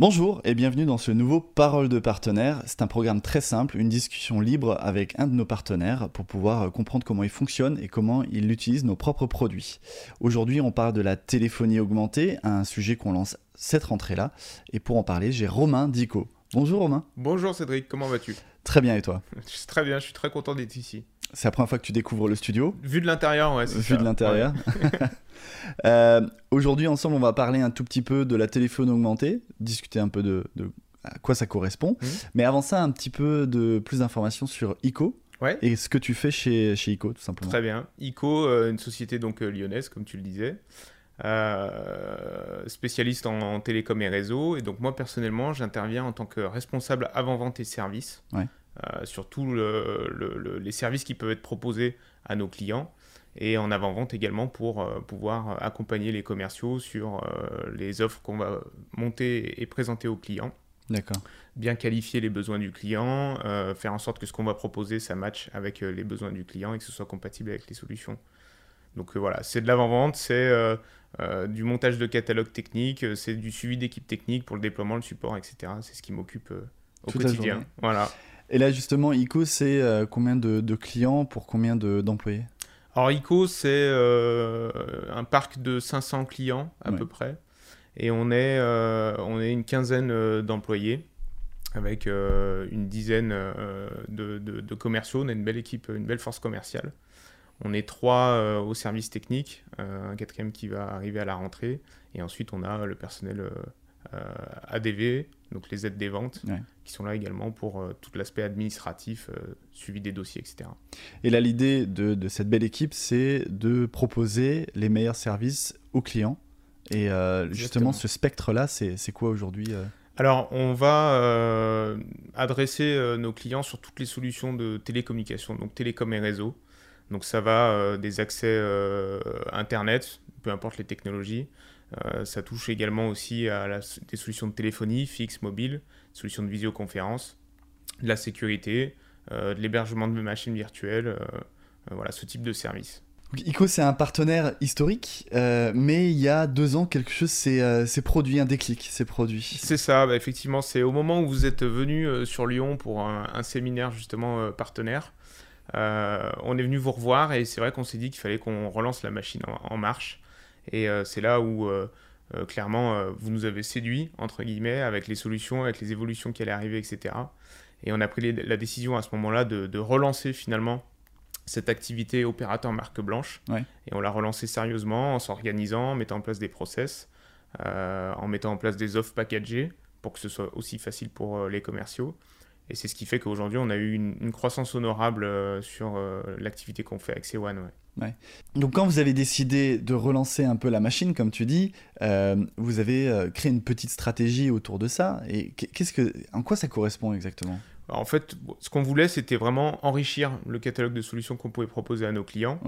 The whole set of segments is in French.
Bonjour et bienvenue dans ce nouveau Parole de partenaire. C'est un programme très simple, une discussion libre avec un de nos partenaires pour pouvoir euh, comprendre comment il fonctionne et comment il utilise nos propres produits. Aujourd'hui, on parle de la téléphonie augmentée, un sujet qu'on lance cette rentrée-là. Et pour en parler, j'ai Romain Dico. Bonjour Romain. Bonjour Cédric, comment vas-tu? Très bien et toi Très bien, je suis très content d'être ici. C'est la première fois que tu découvres le studio Vu de l'intérieur, ouais. Vu de l'intérieur. Euh, aujourd'hui, ensemble, on va parler un tout petit peu de la téléphone augmentée, discuter un peu de, à quoi ça correspond. Mhm. Mais avant ça, un petit peu de plus d'informations sur ICO. Ouais. Et ce que tu fais chez, chez ICO, tout simplement. Très bien. ICO, euh, une société donc euh, lyonnaise, comme tu le disais. Spécialiste en, télécom et réseau. Et donc moi personnellement, j'interviens en tant que responsable avant-vente et service ouais. Euh, sur tous les services qui peuvent être proposés à nos clients et en avant-vente également pour euh, pouvoir accompagner les commerciaux sur euh, les offres qu'on va monter et présenter aux clients. D'accord. Bien qualifier les besoins du client, faire en sorte que ce qu'on va proposer, ça matche avec les besoins du client et que ce soit compatible avec les solutions. Donc voilà, c'est de l'avant-vente, c'est du montage de catalogue technique, c'est du suivi d'équipe technique pour le déploiement, le support, etc. C'est ce qui m'occupe au quotidien. Voilà. Et là, justement, ICO, c'est euh, combien de, clients pour combien d'employés? Alors, ICO, c'est euh, un parc de 500 clients à peu près. Et on est, euh, on est une quinzaine d'employés avec une dizaine de, commerciaux. On a une belle équipe, une belle force commerciale. On est trois au service technique, un quatrième qui va arriver à la rentrée. Et ensuite, on a le personnel ADV, donc les aides des ventes, qui sont là également pour euh, tout l'aspect administratif, euh, suivi des dossiers, etc. Et là, l'idée de, cette belle équipe, c'est de proposer les meilleurs services aux clients. Et euh, justement, ce spectre-là, c'est quoi aujourd'hui alors, on va adresser nos clients sur toutes les solutions de télécommunication, donc télécom et réseau. Donc, ça va des accès Internet, peu importe les technologies, euh, ça touche également aussi à des solutions de téléphonie fixe, mobile, solutions de visioconférence, de la sécurité, euh, de l'hébergement de machines virtuelles, euh, voilà, ce type de service. ICO, c'est un partenaire historique, mais il y a deux ans, quelque chose s'est produit, un déclic s'est produit. C'est ça, bah, effectivement, c'est au moment où vous êtes venu sur Lyon pour un, séminaire justement partenaire. On est venu vous revoir et c'est vrai qu'on s'est dit qu'il fallait qu'on relance la machine en marche. Et euh, c'est là où euh, euh, clairement vous nous avez séduit, entre guillemets, avec les solutions, avec les évolutions qui allaient arriver, etc. Et on a pris la décision à ce moment-là de, relancer finalement cette activité opérateur marque blanche. Et on l'a relancé sérieusement en s'organisant, en mettant en place des process, en mettant en place des offres packagées pour que ce soit aussi facile pour les commerciaux. Et c'est ce qui fait qu'aujourd'hui, on a eu une, croissance honorable sur l'activité qu'on fait avec C1. Donc quand vous avez décidé de relancer un peu la machine, comme tu dis, euh, vous avez euh, créé une petite stratégie autour de ça. Et qu'est-ce que, en quoi ça correspond exactement? En fait, ce qu'on voulait, c'était vraiment enrichir le catalogue de solutions qu'on pouvait proposer à nos clients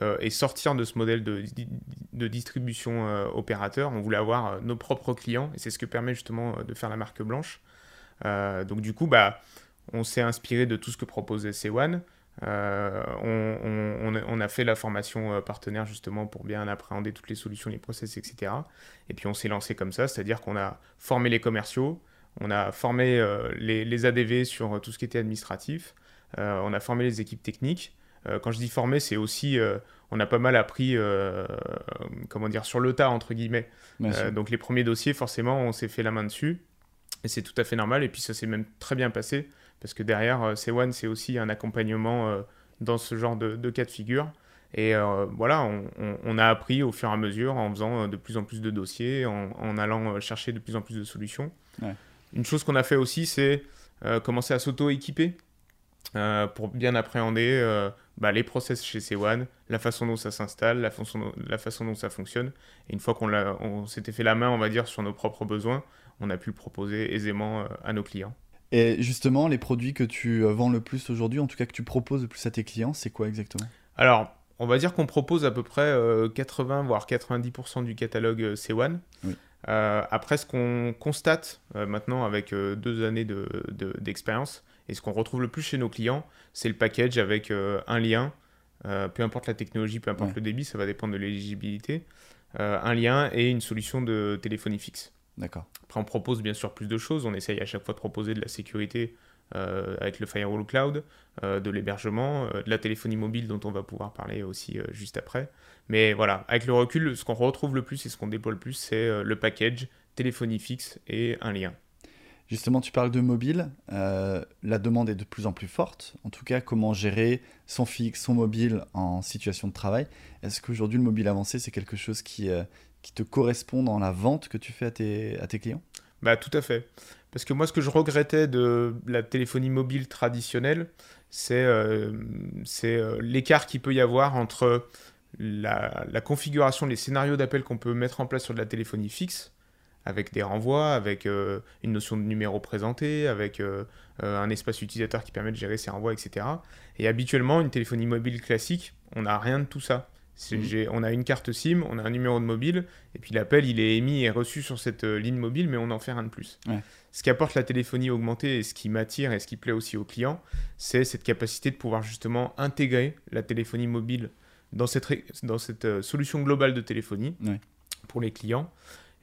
euh, et sortir de ce modèle de, de distribution opérateur. On voulait avoir nos propres clients et c'est ce que permet justement de faire la marque blanche. Donc du coup, bah, on s'est inspiré de tout ce que proposait C1. Euh, on, a fait la formation euh, partenaire justement pour bien appréhender toutes les solutions, les process, etc. Et puis on s'est lancé comme ça, c'est-à-dire qu'on a formé les commerciaux, on a formé euh, les, ADV sur tout ce qui était administratif, on a formé les équipes techniques. quand je dis formé, c'est aussi, on a pas mal appris, comment dire, sur le tas, entre guillemets. donc les premiers dossiers, forcément, on s'est fait la main dessus. Et c'est tout à fait normal. Et puis ça s'est même très bien passé parce que derrière, euh, C1, c'est aussi un accompagnement euh, dans ce genre de, cas de figure. Et euh, voilà, on, a appris au fur et à mesure en faisant de plus en plus de dossiers, en, allant chercher de plus en plus de solutions. Une chose qu'on a fait aussi, c'est commencer à s'auto-équiper pour bien appréhender bah, les process chez C1, la façon dont ça s'installe, la, la, façon dont ça fonctionne. Et une fois qu'on s'était fait la main, on va dire, sur nos propres besoins, on a pu le proposer aisément à nos clients. Et justement, les produits que tu euh, vends le plus aujourd'hui, en tout cas que tu proposes le plus à tes clients, c'est quoi exactement? Alors, on va dire qu'on propose à peu près 80 euh, voire 90% du catalogue euh, C1. après, ce qu'on constate maintenant avec deux années d'expérience, et ce qu'on retrouve le plus chez nos clients, c'est le package avec un lien, peu importe la technologie, peu importe le débit, ça va dépendre de l'éligibilité, un lien et une solution de téléphonie fixe. D'accord. Après, on propose bien sûr plus de choses. On essaye à chaque fois de proposer de la sécurité euh, avec le firewall cloud, euh, de l'hébergement, euh, de la téléphonie mobile dont on va pouvoir parler aussi juste après. Mais voilà, avec le recul, ce qu'on retrouve le plus et ce qu'on déploie le plus, c'est le package, téléphonie fixe et un lien. Justement, tu parles de mobile. la demande est de plus en plus forte. En tout cas, comment gérer son fixe, son mobile en situation de travail? Est-ce qu'aujourd'hui, le mobile avancé, c'est quelque chose qui, qui te correspond dans la vente que tu fais à tes, à tes clients? Bah, tout à fait. Parce que moi, ce que je regrettais de la téléphonie mobile traditionnelle, c'est euh, euh, l'écart qu'il peut y avoir entre la, configuration, les scénarios d'appel qu'on peut mettre en place sur de la téléphonie fixe, avec des renvois, avec euh, une notion de numéro présenté, avec un espace utilisateur qui permet de gérer ses renvois, etc. Et habituellement, une téléphonie mobile classique, on n'a rien de tout ça. Mm. On a une carte SIM, on a un numéro de mobile, et puis l'appel, il est émis et reçu sur cette ligne mobile, mais on n'en fait rien de plus ce qui apporte la téléphonie augmentée et ce qui m'attire et ce qui plaît aussi aux clients, c'est cette capacité de pouvoir justement intégrer la téléphonie mobile dans cette, dans cette euh, solution globale de téléphonie pour les clients.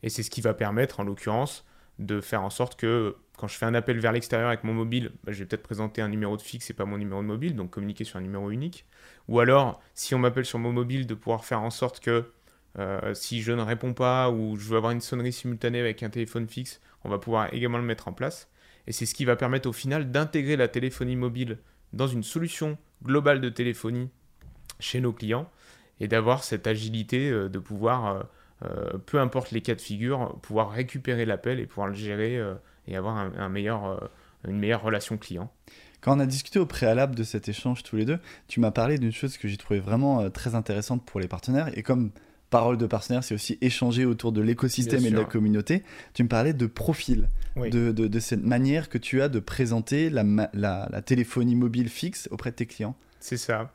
Et c'est ce qui va permettre, en l'occurrence, de faire en sorte que quand je fais un appel vers l'extérieur avec mon mobile, bah, je vais peut-être présenter un numéro de fixe et pas mon numéro de mobile, donc communiquer sur un numéro unique. Ou alors, si on m'appelle sur mon mobile, de pouvoir faire en sorte que euh, si je ne réponds pas ou je veux avoir une sonnerie simultanée avec un téléphone fixe, on va pouvoir également le mettre en place. Et c'est ce qui va permettre au final d'intégrer la téléphonie mobile dans une solution globale de téléphonie chez nos clients et d'avoir cette agilité euh, de pouvoir, euh, euh, peu importe les cas de figure, pouvoir récupérer l'appel et pouvoir le gérer et avoir un, meilleur, une meilleure relation client. Quand on a discuté au préalable de cet échange tous les deux, tu m'as parlé d'une chose que j'ai trouvé vraiment très intéressante pour les partenaires. Et comme parole de partenaire, c'est aussi échanger autour de l'écosystème et de la communauté. Tu me parlais de profil, de, cette manière que tu as de présenter la, téléphonie mobile fixe auprès de tes clients. C'est ça.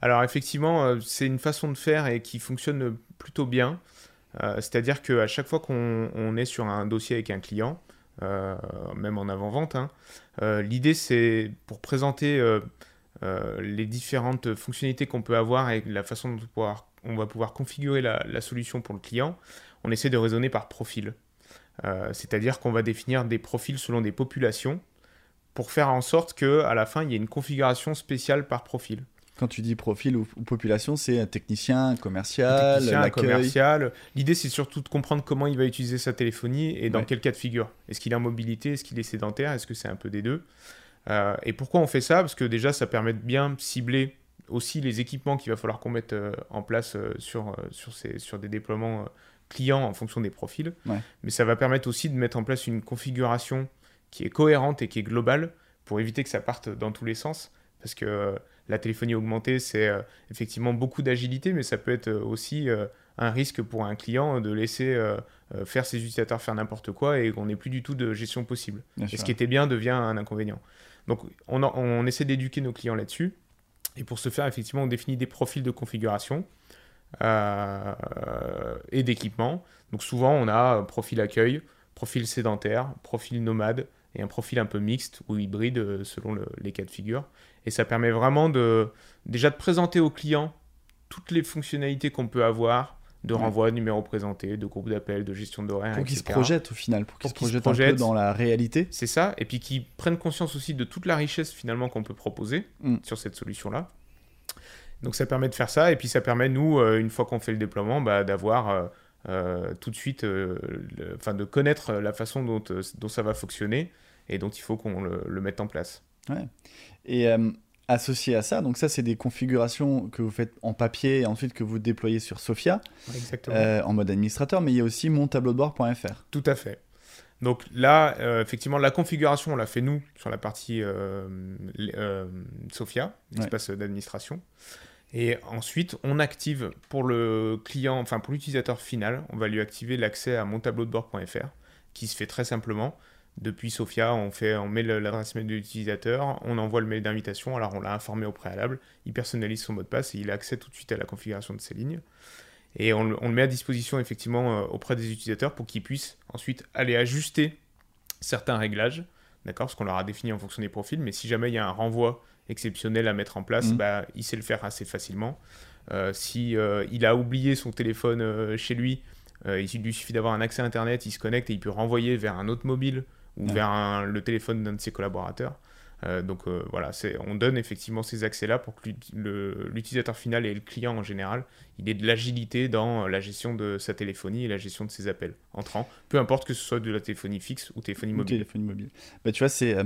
Alors effectivement, euh, c'est une façon de faire et qui fonctionne plutôt bien. Euh, c'est-à-dire qu'à chaque fois qu'on est sur un dossier avec un client, euh, même en avant-vente, hein, l'idée c'est pour présenter les différentes fonctionnalités qu'on peut avoir et la façon dont on va pouvoir configurer la, solution pour le client, on essaie de raisonner par profil. Euh, c'est-à-dire qu'on va définir des profils selon des populations pour faire en sorte qu'à la fin, il y ait une configuration spéciale par profil. Quand tu dis profil ou, population, c'est un technicien, commercial, technicien, commercial. L'idée, c'est surtout de comprendre comment il va utiliser sa téléphonie et dans quel cas de figure. Est-ce qu'il est en mobilité? Est-ce qu'il est sédentaire? Est-ce que c'est un peu des deux? Euh, Et pourquoi on fait ça? Parce que déjà, ça permet de bien cibler aussi les équipements qu'il va falloir qu'on mette euh, en place euh, sur, sur, ces, sur des déploiements clients en fonction des profils. Mais ça va permettre aussi de mettre en place une configuration qui est cohérente et qui est globale pour éviter que ça parte dans tous les sens. Parce que la téléphonie augmentée, c'est effectivement beaucoup d'agilité, mais ça peut être aussi un risque pour un client de laisser faire ses utilisateurs faire n'importe quoi et qu'on n'ait plus du tout de gestion possible. et ce qui était bien devient un inconvénient. Donc on, on essaie d'éduquer nos clients là-dessus. Et pour ce faire, effectivement, on définit des profils de configuration euh, et d'équipement. Donc souvent, on a profil accueil, profil sédentaire, profil nomade et un profil un peu mixte ou hybride euh, selon les cas de figure. Et ça permet vraiment de déjà de présenter au client toutes les fonctionnalités qu'on peut avoir de renvoi, de numéro présenté, de groupe d'appel, de gestion d'horaire. Pour qu'ils se projettent au final, pour qu'ils se projettent un peu dans la réalité. C'est ça, et puis qu'ils prennent conscience aussi de toute la richesse finalement qu'on peut proposer mm. sur cette solution-là. Donc ça permet de faire ça, et puis ça permet, nous, euh, une fois qu'on fait le déploiement, bah, d'avoir euh, euh, tout de suite, enfin de connaître la façon dont, dont ça va fonctionner et dont il faut qu'on le, le, mette en place. Ouais. Et associé à ça. Donc ça, c'est des configurations que vous faites en papier et ensuite que vous déployez sur Sophia euh, en mode administrateur, mais il y a aussi montableaudebord.fr. Tout à fait. Donc là, euh, effectivement, la configuration, on l'a fait nous sur la partie euh, Sophia, l'espace d'administration. Et ensuite, on active pour le client, enfin pour l'utilisateur final, on va lui activer l'accès à montableaudebord.fr, qui se fait très simplement. Depuis Sophia, on, fait, on met l'adresse mail de l'utilisateur, on envoie le mail d'invitation, alors on l'a informé au préalable, il personnalise son mot de passe et il a accès tout de suite à la configuration de ses lignes. Et on, le met à disposition effectivement euh, auprès des utilisateurs pour qu'ils puissent ensuite aller ajuster certains réglages, d'accord, ce qu'on leur a défini en fonction des profils, mais si jamais il y a un renvoi exceptionnel à mettre en place, mmh. bah, il sait le faire assez facilement. Euh, si euh, il a oublié son téléphone chez lui, il lui suffit d'avoir un accès Internet, il se connecte et il peut renvoyer vers un autre mobile ou vers le téléphone d'un de ses collaborateurs. Euh, donc euh, voilà, on donne effectivement ces accès-là pour que l'utilisateur final et le client en général, il ait de l'agilité dans la gestion de sa téléphonie et la gestion de ses appels entrants, peu importe que ce soit de la téléphonie fixe ou téléphonie mobile. téléphonie mobile. Bah, tu vois, c'est euh,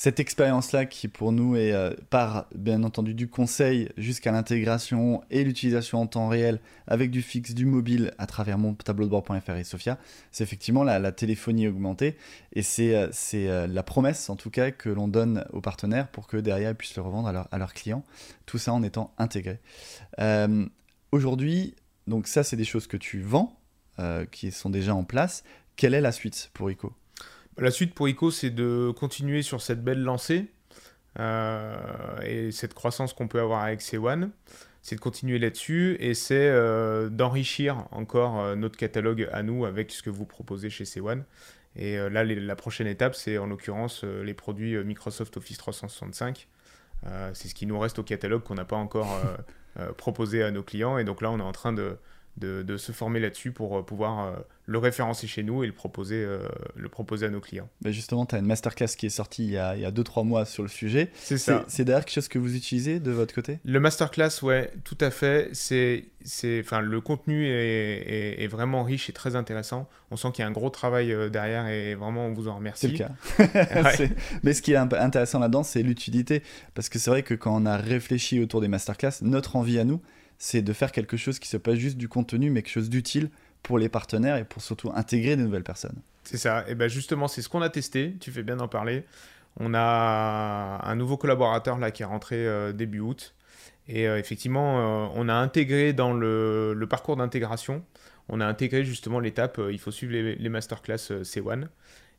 cette expérience-là qui pour nous est euh, par bien entendu du conseil jusqu'à l'intégration et l'utilisation en temps réel avec du fixe, du mobile à travers mon tableau de bord.fr et Sophia, c'est effectivement la, téléphonie augmentée et c'est euh, euh, la promesse en tout cas que l'on donne aux partenaires pour que derrière ils puissent le revendre à, à leurs clients, tout ça en étant intégré. Aujourd'hui, donc ça c'est des choses que tu vends, qui sont déjà en place. Quelle est la suite pour ICO? La suite pour ICO, c'est de continuer sur cette belle lancée euh, et cette croissance qu'on peut avoir avec C1. C'est de continuer là-dessus et c'est euh, d'enrichir encore euh, notre catalogue à nous avec ce que vous proposez chez C1. Et là, la prochaine étape, c'est en l'occurrence les produits Microsoft Office 365. c'est ce qui nous reste au catalogue qu'on n'a pas encore proposé à nos clients. Et donc là, on est en train de, de, se former là-dessus pour euh, pouvoir euh, le référencer chez nous et le proposer, euh, le proposer à nos clients. Bah, justement, tu as une masterclass qui est sortie il y a 2-3 mois sur le sujet. C'est ça. C'est d'ailleurs quelque chose que vous utilisez de votre côté? Le masterclass, ouais, tout à fait. C'est, enfin, le contenu est, est, vraiment riche et très intéressant. On sent qu'il y a un gros travail derrière et vraiment on vous en remercie. C'est le cas. Mais ce qui est intéressant là-dedans, c'est l'utilité. Parce que c'est vrai que quand on a réfléchi autour des masterclass, notre envie à nous, c'est de faire quelque chose qui soit pas juste du contenu, mais quelque chose d'utile pour les partenaires et pour surtout intégrer de nouvelles personnes. C'est ça. Et ben justement, c'est ce qu'on a testé. Tu fais bien d'en parler. On a un nouveau collaborateur là qui est rentré euh, début août. Et euh, effectivement, euh, on a intégré dans le, parcours d'intégration, on a intégré justement l'étape, il faut suivre les, masterclass C1.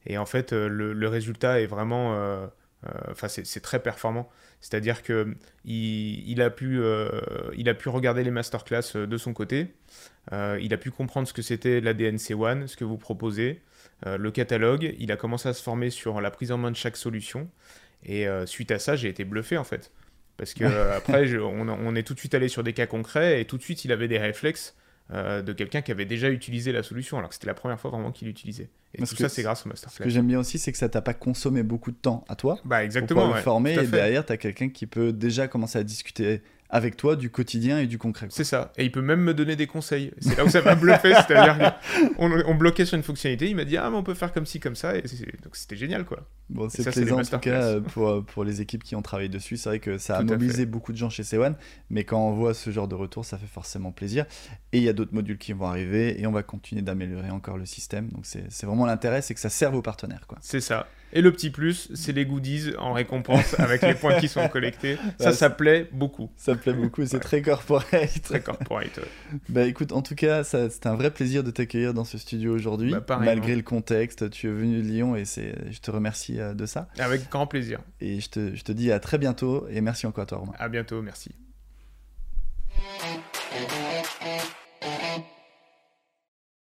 Et en fait, le, résultat est vraiment euh, enfin, c'est très performant. C'est-à-dire que il, a pu, euh, il a pu regarder les masterclass euh, de son côté. il a pu comprendre ce que c'était l'ADN C1, ce que vous proposez, le catalogue. Il a commencé à se former sur la prise en main de chaque solution. Et suite à ça, j'ai été bluffé en fait. Parce que après, on, on, est tout de suite allé sur des cas concrets et tout de suite, il avait des réflexes de quelqu'un qui avait déjà utilisé la solution, alors que c'était la première fois vraiment qu'il l'utilisait. Et tout ça, c'est grâce au masterclass. Ce que j'aime bien aussi, c'est que ça t'a pas consommé beaucoup de temps à toi. Bah, exactement. Pour former, et derrière, tu as quelqu'un qui peut déjà commencer à discuter avec toi du quotidien et du concret. C'est ça. Et il peut même me donner des conseils. C'est là où ça m'a bluffé. C'est-à-dire qu'on on bloquait sur une fonctionnalité, il m'a dit Ah, mais on peut faire comme ci, comme ça. Et donc c'était génial, quoi. Bon, c'est plaisant en tout cas pour, euh, pour les équipes qui ont travaillé dessus. C'est vrai que ça a mobilisé beaucoup de gens chez C1, mais quand on voit ce genre de retour, ça fait forcément plaisir. Et il y a d'autres modules qui vont arriver et on va continuer d'améliorer encore le système. Donc c'est vraiment l'intérêt, c'est que ça serve aux partenaires. C'est ça. Et le petit plus, c'est les goodies en récompense avec les points qui sont collectés. Ça, ça plaît beaucoup. Ça plaît beaucoup, c'est très corporate. Très corporate, Bah écoute, en tout cas, c'est un vrai plaisir de t'accueillir dans ce studio aujourd'hui. Bah, malgré le contexte, tu es venu de Lyon et je te remercie euh, de ça. Avec grand plaisir. Et je te, je te dis à très bientôt et merci encore à toi, Romain. À bientôt, merci.